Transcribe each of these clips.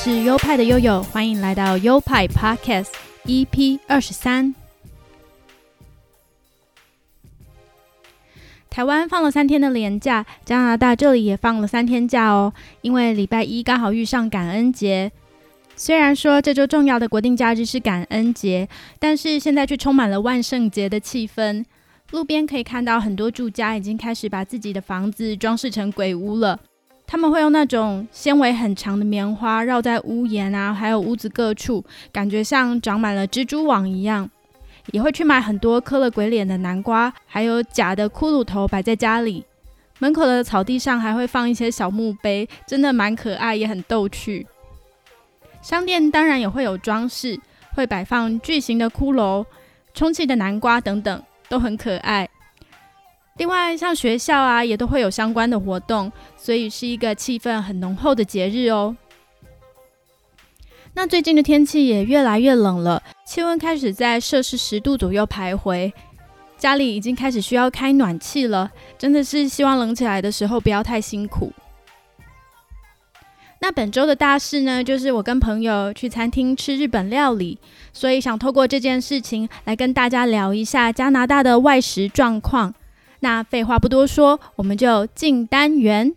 是优派的悠悠，欢迎来到优派 Podcast EP 二十三。台湾放了三天的年假，加拿大这里也放了三天假哦，因为礼拜一刚好遇上感恩节。虽然说这周重要的国定假日是感恩节，但是现在却充满了万圣节的气氛。路边可以看到很多住家已经开始把自己的房子装饰成鬼屋了。他们会用那种纤维很长的棉花绕在屋檐啊，还有屋子各处，感觉像长满了蜘蛛网一样。也会去买很多刻了鬼脸的南瓜，还有假的骷髅头摆在家里。门口的草地上还会放一些小墓碑，真的蛮可爱，也很逗趣。商店当然也会有装饰，会摆放巨型的骷髅、充气的南瓜等等，都很可爱。另外，像学校啊，也都会有相关的活动，所以是一个气氛很浓厚的节日哦。那最近的天气也越来越冷了，气温开始在摄氏十度左右徘徊，家里已经开始需要开暖气了，真的是希望冷起来的时候不要太辛苦。那本周的大事呢，就是我跟朋友去餐厅吃日本料理，所以想透过这件事情来跟大家聊一下加拿大的外食状况。那废话不多说，我们就进单元。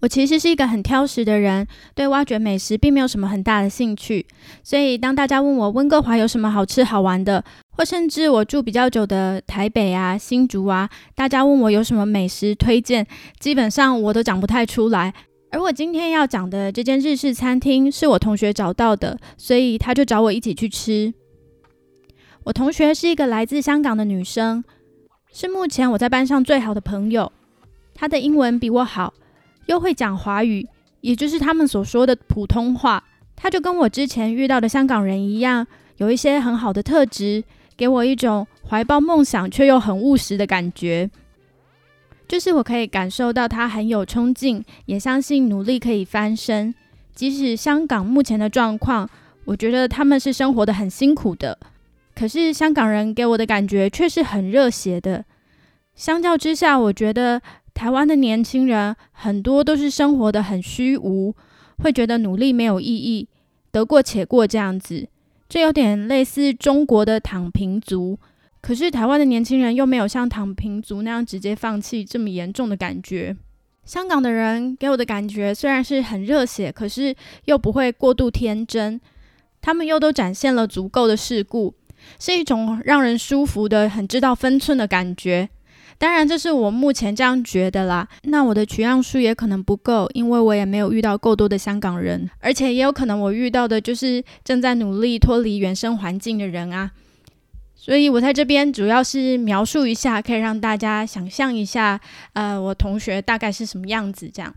我其实是一个很挑食的人，对挖掘美食并没有什么很大的兴趣。所以当大家问我温哥华有什么好吃好玩的，或甚至我住比较久的台北啊、新竹啊，大家问我有什么美食推荐，基本上我都讲不太出来。而我今天要讲的这间日式餐厅是我同学找到的，所以他就找我一起去吃。我同学是一个来自香港的女生，是目前我在班上最好的朋友。她的英文比我好。又会讲华语，也就是他们所说的普通话。他就跟我之前遇到的香港人一样，有一些很好的特质，给我一种怀抱梦想却又很务实的感觉。就是我可以感受到他很有冲劲，也相信努力可以翻身。即使香港目前的状况，我觉得他们是生活的很辛苦的，可是香港人给我的感觉却是很热血的。相较之下，我觉得。台湾的年轻人很多都是生活的很虚无，会觉得努力没有意义，得过且过这样子，这有点类似中国的躺平族。可是台湾的年轻人又没有像躺平族那样直接放弃这么严重的感觉。香港的人给我的感觉虽然是很热血，可是又不会过度天真，他们又都展现了足够的世故，是一种让人舒服的、很知道分寸的感觉。当然，这是我目前这样觉得啦。那我的取样数也可能不够，因为我也没有遇到够多的香港人，而且也有可能我遇到的就是正在努力脱离原生环境的人啊。所以我在这边主要是描述一下，可以让大家想象一下，呃，我同学大概是什么样子这样。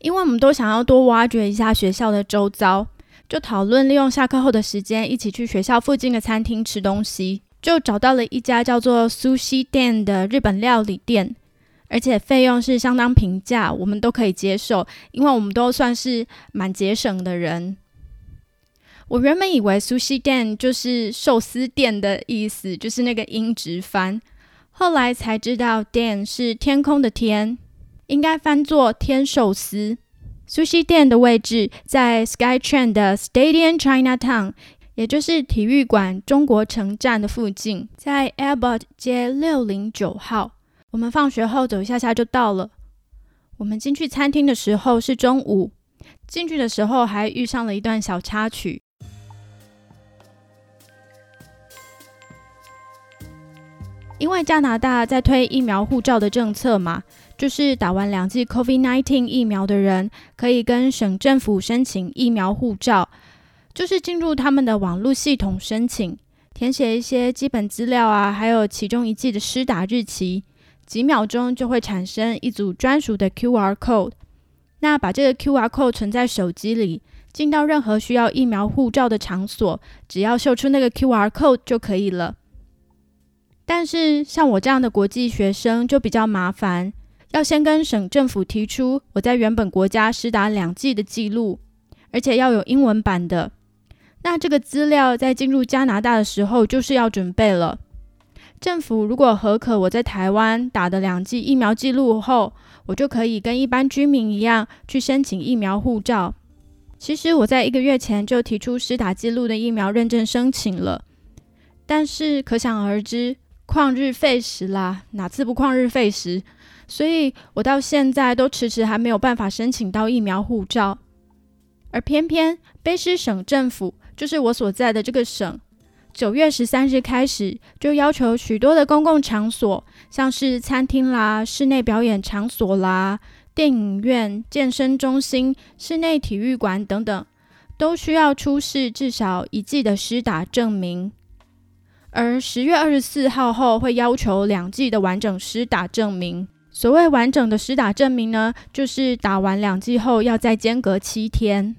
因为我们都想要多挖掘一下学校的周遭，就讨论利用下课后的时间，一起去学校附近的餐厅吃东西。就找到了一家叫做 Sushi Den 的日本料理店，而且费用是相当平价，我们都可以接受，因为我们都算是蛮节省的人。我原本以为 Sushi Den 就是寿司店的意思，就是那个音直翻，后来才知道 Den 是天空的天，应该翻作天寿司。Sushi Den 的位置在 SkyTrain 的 Stadium Chinatown。也就是体育馆中国城站的附近，在 Airport 街六零九号。我们放学后走一下下就到了。我们进去餐厅的时候是中午，进去的时候还遇上了一段小插曲。因为加拿大在推疫苗护照的政策嘛，就是打完两剂 COVID-19 疫苗的人，可以跟省政府申请疫苗护照。就是进入他们的网络系统申请，填写一些基本资料啊，还有其中一季的施打日期，几秒钟就会产生一组专属的 QR code。那把这个 QR code 存在手机里，进到任何需要疫苗护照的场所，只要秀出那个 QR code 就可以了。但是像我这样的国际学生就比较麻烦，要先跟省政府提出我在原本国家施打两剂的记录，而且要有英文版的。那这个资料在进入加拿大的时候就是要准备了。政府如果核可我在台湾打的两剂疫苗记录后，我就可以跟一般居民一样去申请疫苗护照。其实我在一个月前就提出施打记录的疫苗认证申请了，但是可想而知，旷日费时啦，哪次不旷日费时？所以我到现在都迟迟还没有办法申请到疫苗护照。而偏偏卑诗省政府，就是我所在的这个省。九月十三日开始，就要求许多的公共场所，像是餐厅啦、室内表演场所啦、电影院、健身中心、室内体育馆等等，都需要出示至少一剂的施打证明。而十月二十四号后，会要求两剂的完整施打证明。所谓完整的施打证明呢，就是打完两剂后要再间隔七天。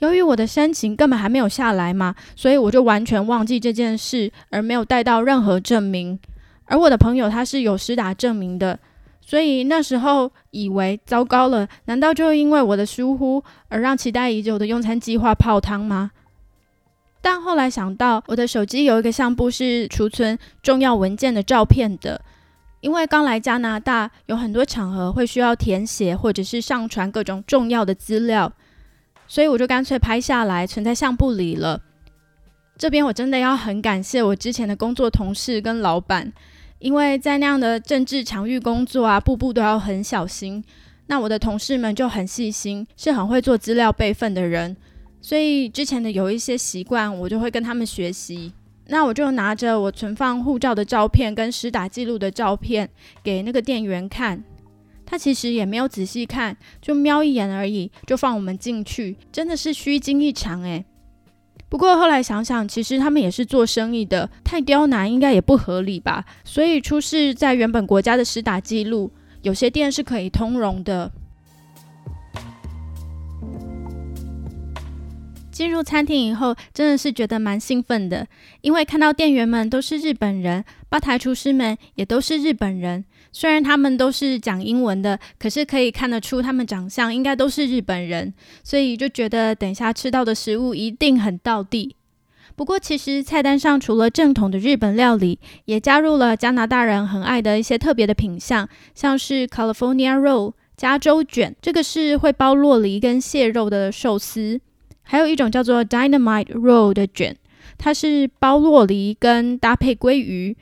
由于我的申请根本还没有下来嘛，所以我就完全忘记这件事，而没有带到任何证明。而我的朋友他是有实打证明的，所以那时候以为糟糕了，难道就因为我的疏忽而让期待已久的用餐计划泡汤吗？但后来想到，我的手机有一个相簿是储存重要文件的照片的，因为刚来加拿大，有很多场合会需要填写或者是上传各种重要的资料。所以我就干脆拍下来存在相簿里了。这边我真的要很感谢我之前的工作同事跟老板，因为在那样的政治场域工作啊，步步都要很小心。那我的同事们就很细心，是很会做资料备份的人，所以之前的有一些习惯，我就会跟他们学习。那我就拿着我存放护照的照片跟实打记录的照片给那个店员看。他其实也没有仔细看，就瞄一眼而已，就放我们进去，真的是虚惊一场诶。不过后来想想，其实他们也是做生意的，太刁难应该也不合理吧。所以出示在原本国家的实打记录，有些店是可以通融的。进入餐厅以后，真的是觉得蛮兴奋的，因为看到店员们都是日本人，吧台厨师们也都是日本人。虽然他们都是讲英文的，可是可以看得出他们长相应该都是日本人，所以就觉得等下吃到的食物一定很到地。不过，其实菜单上除了正统的日本料理，也加入了加拿大人很爱的一些特别的品相，像是 California Roll 加州卷，这个是会包洛梨跟蟹肉的寿司。还有一种叫做 Dynamite Roll 的卷，它是包洛梨跟搭配鲑鱼。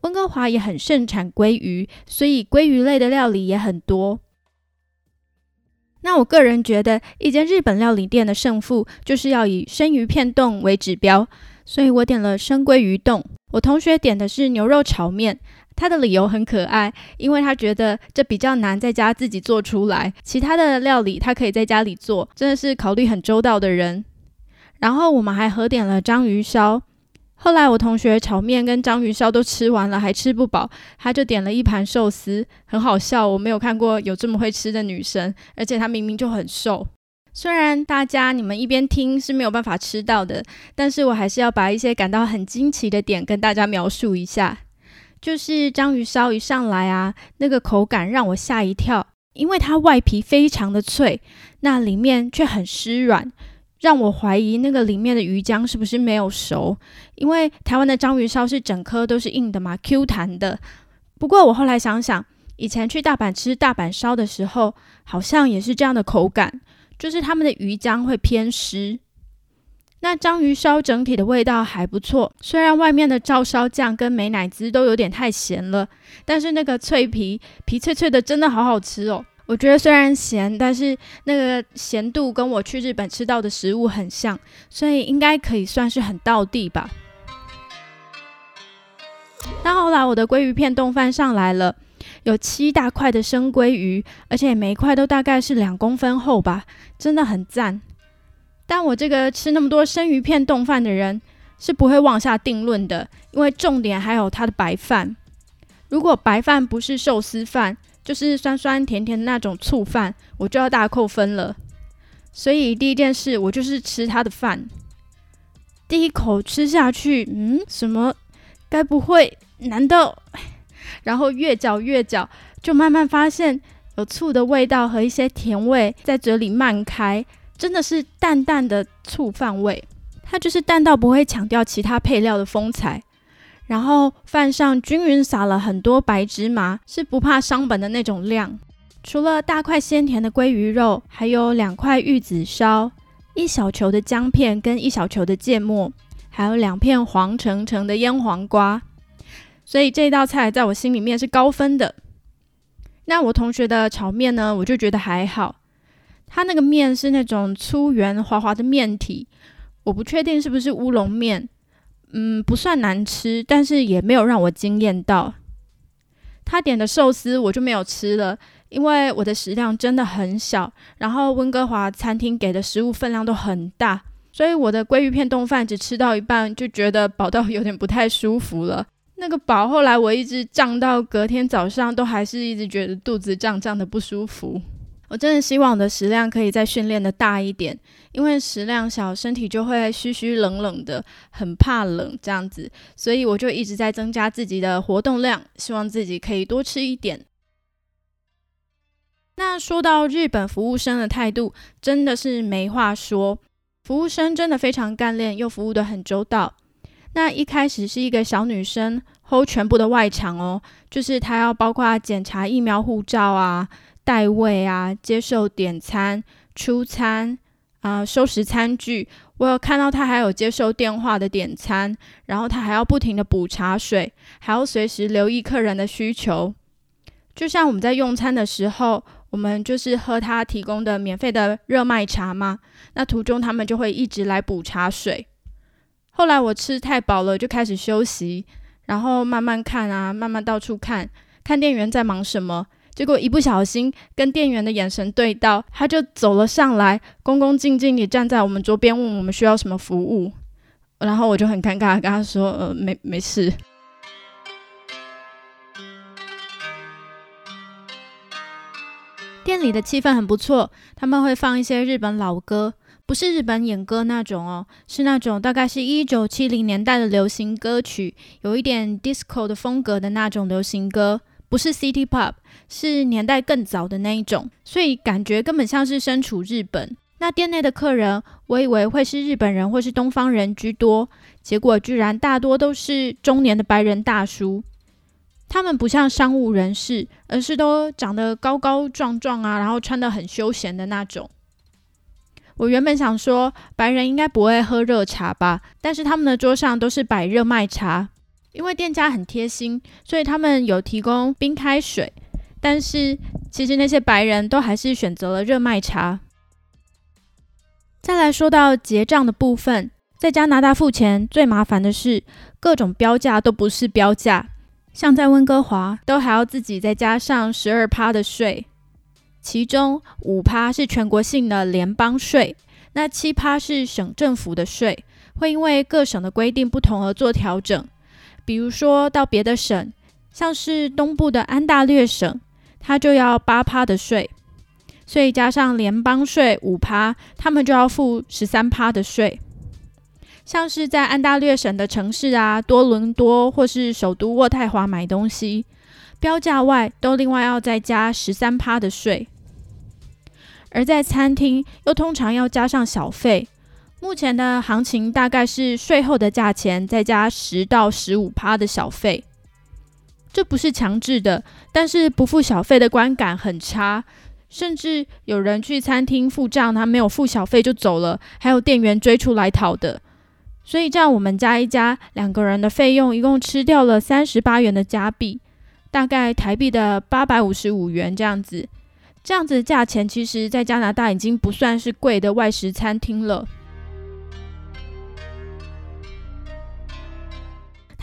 温哥华也很盛产鲑鱼，所以鲑鱼类的料理也很多。那我个人觉得，一间日本料理店的胜负就是要以生鱼片冻为指标，所以我点了生鲑鱼冻。我同学点的是牛肉炒面。他的理由很可爱，因为他觉得这比较难在家自己做出来，其他的料理他可以在家里做，真的是考虑很周到的人。然后我们还合点了章鱼烧。后来我同学炒面跟章鱼烧都吃完了，还吃不饱，他就点了一盘寿司，很好笑。我没有看过有这么会吃的女生，而且她明明就很瘦。虽然大家你们一边听是没有办法吃到的，但是我还是要把一些感到很惊奇的点跟大家描述一下。就是章鱼烧一上来啊，那个口感让我吓一跳，因为它外皮非常的脆，那里面却很湿软，让我怀疑那个里面的鱼浆是不是没有熟。因为台湾的章鱼烧是整颗都是硬的嘛，Q 弹的。不过我后来想想，以前去大阪吃大阪烧的时候，好像也是这样的口感，就是他们的鱼浆会偏湿。那章鱼烧整体的味道还不错，虽然外面的照烧酱跟美乃滋都有点太咸了，但是那个脆皮皮脆脆的，真的好好吃哦。我觉得虽然咸，但是那个咸度跟我去日本吃到的食物很像，所以应该可以算是很到地吧。那后来我的鲑鱼片冻饭上来了，有七大块的生鲑鱼，而且每一块都大概是两公分厚吧，真的很赞。但我这个吃那么多生鱼片冻饭的人是不会妄下定论的，因为重点还有它的白饭。如果白饭不是寿司饭，就是酸酸甜甜的那种醋饭，我就要大扣分了。所以第一件事，我就是吃它的饭。第一口吃下去，嗯，什么？该不会？难道？然后越嚼越嚼，就慢慢发现有醋的味道和一些甜味在嘴里漫开。真的是淡淡的醋饭味，它就是淡到不会强调其他配料的风采。然后饭上均匀撒了很多白芝麻，是不怕伤本的那种量。除了大块鲜甜的鲑鱼肉，还有两块玉子烧，一小球的姜片跟一小球的芥末，还有两片黄澄澄的腌黄瓜。所以这道菜在我心里面是高分的。那我同学的炒面呢，我就觉得还好。他那个面是那种粗圆滑滑的面体，我不确定是不是乌龙面。嗯，不算难吃，但是也没有让我惊艳到。他点的寿司我就没有吃了，因为我的食量真的很小。然后温哥华餐厅给的食物分量都很大，所以我的鲑鱼片冻饭只吃到一半，就觉得饱到有点不太舒服了。那个饱，后来我一直胀到隔天早上，都还是一直觉得肚子胀胀的不舒服。我真的希望我的食量可以再训练的大一点，因为食量小，身体就会虚虚冷冷的，很怕冷这样子，所以我就一直在增加自己的活动量，希望自己可以多吃一点。那说到日本服务生的态度，真的是没话说，服务生真的非常干练，又服务的很周到。那一开始是一个小女生 hold 全部的外场哦，就是她要包括检查疫苗护照啊。代位啊，接受点餐、出餐啊，收拾餐具。我有看到他还有接受电话的点餐，然后他还要不停的补茶水，还要随时留意客人的需求。就像我们在用餐的时候，我们就是喝他提供的免费的热麦茶嘛。那途中他们就会一直来补茶水。后来我吃太饱了，就开始休息，然后慢慢看啊，慢慢到处看，看店员在忙什么。结果一不小心跟店员的眼神对到，他就走了上来，恭恭敬敬地站在我们桌边，问我们需要什么服务。然后我就很尴尬，跟他说：“呃，没没事。”店里的气氛很不错，他们会放一些日本老歌，不是日本演歌那种哦，是那种大概是一九七零年代的流行歌曲，有一点 disco 的风格的那种流行歌。不是 City Pop，是年代更早的那一种，所以感觉根本像是身处日本。那店内的客人，我以为会是日本人或是东方人居多，结果居然大多都是中年的白人大叔。他们不像商务人士，而是都长得高高壮壮啊，然后穿得很休闲的那种。我原本想说白人应该不会喝热茶吧，但是他们的桌上都是摆热麦茶。因为店家很贴心，所以他们有提供冰开水，但是其实那些白人都还是选择了热麦茶。再来说到结账的部分，在加拿大付钱最麻烦的是各种标价都不是标价，像在温哥华都还要自己再加上十二趴的税，其中五趴是全国性的联邦税，那七趴是省政府的税，会因为各省的规定不同而做调整。比如说到别的省，像是东部的安大略省，它就要八趴的税，所以加上联邦税五趴，他们就要付十三趴的税。像是在安大略省的城市啊，多伦多或是首都渥太华买东西，标价外都另外要再加十三趴的税，而在餐厅又通常要加上小费。目前的行情大概是税后的价钱再加十到十五趴的小费，这不是强制的，但是不付小费的观感很差，甚至有人去餐厅付账，他没有付小费就走了，还有店员追出来讨的。所以这样我们加一加，两个人的费用一共吃掉了三十八元的加币，大概台币的八百五十五元这样子。这样子的价钱，其实在加拿大已经不算是贵的外食餐厅了。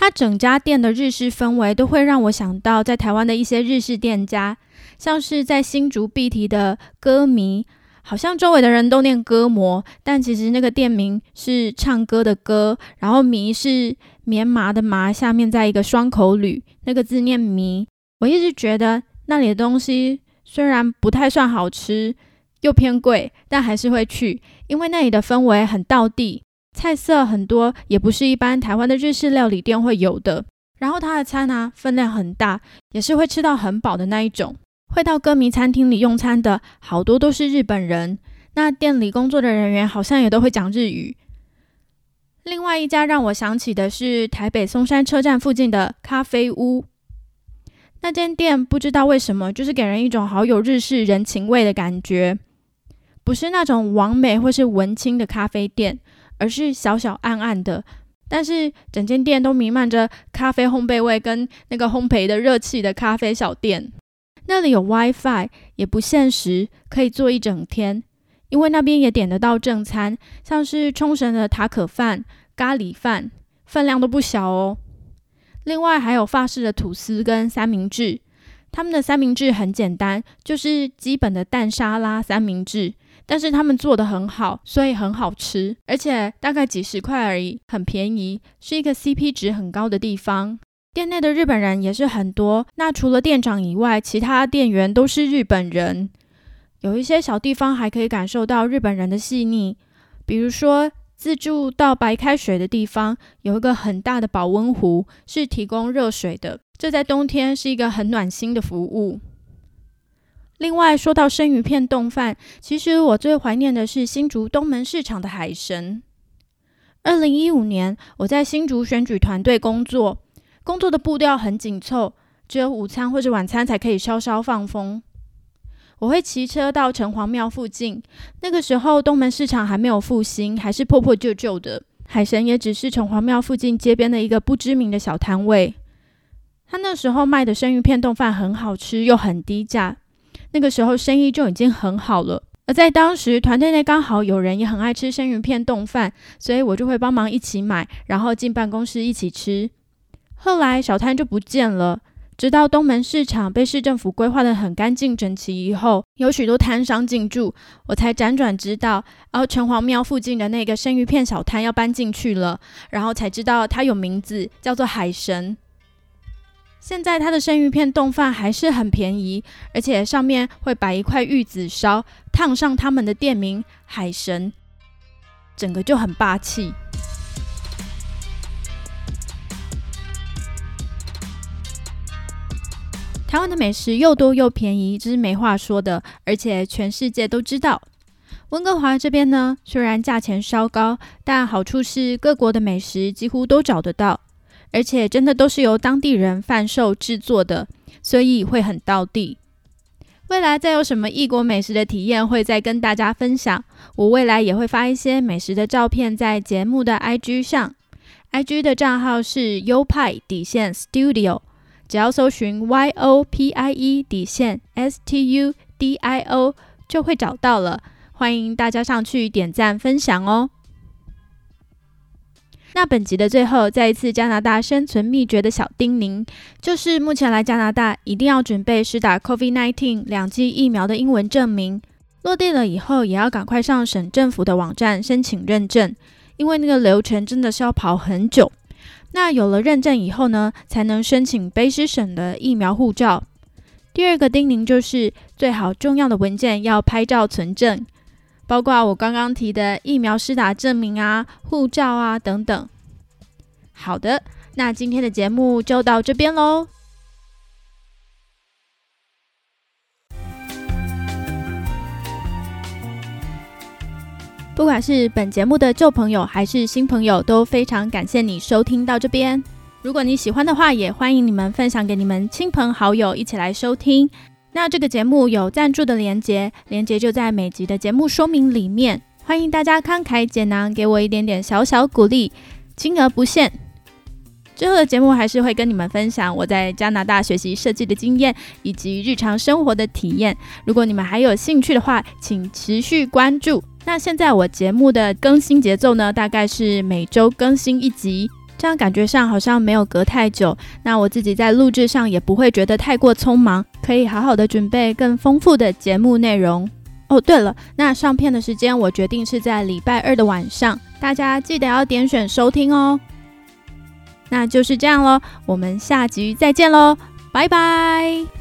它整家店的日式氛围都会让我想到在台湾的一些日式店家，像是在新竹必提的歌迷，好像周围的人都念歌魔，但其实那个店名是唱歌的歌，然后迷是棉麻的麻，下面在一个双口吕，那个字念迷。我一直觉得那里的东西虽然不太算好吃，又偏贵，但还是会去，因为那里的氛围很道地。菜色很多，也不是一般台湾的日式料理店会有的。然后他的餐呢，分量很大，也是会吃到很饱的那一种。会到歌迷餐厅里用餐的好多都是日本人，那店里工作的人员好像也都会讲日语。另外一家让我想起的是台北松山车站附近的咖啡屋。那间店不知道为什么，就是给人一种好有日式人情味的感觉，不是那种完美或是文青的咖啡店，而是小小暗暗的，但是整间店都弥漫着咖啡烘焙味跟那个烘焙的热气的咖啡小店。那里有 WiFi，也不限时，可以坐一整天，因为那边也点得到正餐，像是冲绳的塔可饭、咖喱饭，分量都不小哦。另外还有法式的吐司跟三明治，他们的三明治很简单，就是基本的蛋沙拉三明治，但是他们做的很好，所以很好吃，而且大概几十块而已，很便宜，是一个 CP 值很高的地方。店内的日本人也是很多，那除了店长以外，其他店员都是日本人。有一些小地方还可以感受到日本人的细腻，比如说。自助到白开水的地方有一个很大的保温壶，是提供热水的。这在冬天是一个很暖心的服务。另外，说到生鱼片冻饭，其实我最怀念的是新竹东门市场的海神。二零一五年，我在新竹选举团队工作，工作的步调很紧凑，只有午餐或者晚餐才可以稍稍放风。我会骑车到城隍庙附近，那个时候东门市场还没有复兴，还是破破旧旧的。海神也只是城隍庙附近街边的一个不知名的小摊位。他那时候卖的生鱼片冻饭很好吃，又很低价。那个时候生意就已经很好了。而在当时团队内刚好有人也很爱吃生鱼片冻饭，所以我就会帮忙一起买，然后进办公室一起吃。后来小摊就不见了。直到东门市场被市政府规划的很干净整齐以后，有许多摊商进驻，我才辗转知道，然后城隍庙附近的那个生鱼片小摊要搬进去了，然后才知道它有名字，叫做海神。现在它的生鱼片冻饭还是很便宜，而且上面会摆一块玉子烧，烫上他们的店名海神，整个就很霸气。台湾的美食又多又便宜，这是没话说的，而且全世界都知道。温哥华这边呢，虽然价钱稍高，但好处是各国的美食几乎都找得到，而且真的都是由当地人贩售制作的，所以会很到地。未来再有什么异国美食的体验，会再跟大家分享。我未来也会发一些美食的照片在节目的 IG 上，IG 的账号是优派底线 Studio。只要搜寻 Y O P I E 底线 S T U D I O 就会找到了，欢迎大家上去点赞分享哦。那本集的最后，再一次加拿大生存秘诀的小叮咛，就是目前来加拿大一定要准备施打 COVID-19 两剂疫苗的英文证明，落地了以后也要赶快上省政府的网站申请认证，因为那个流程真的是要跑很久。那有了认证以后呢，才能申请卑诗省的疫苗护照。第二个叮咛就是，最好重要的文件要拍照存证，包括我刚刚提的疫苗施打证明啊、护照啊等等。好的，那今天的节目就到这边喽。不管是本节目的旧朋友还是新朋友，都非常感谢你收听到这边。如果你喜欢的话，也欢迎你们分享给你们亲朋好友一起来收听。那这个节目有赞助的连结，连结就在每集的节目说明里面。欢迎大家慷慨解囊，给我一点点小小鼓励，金额不限。之后的节目还是会跟你们分享我在加拿大学习设计的经验以及日常生活的体验。如果你们还有兴趣的话，请持续关注。那现在我节目的更新节奏呢，大概是每周更新一集，这样感觉上好像没有隔太久。那我自己在录制上也不会觉得太过匆忙，可以好好的准备更丰富的节目内容。哦，对了，那上片的时间我决定是在礼拜二的晚上，大家记得要点选收听哦。那就是这样喽，我们下集再见喽，拜拜。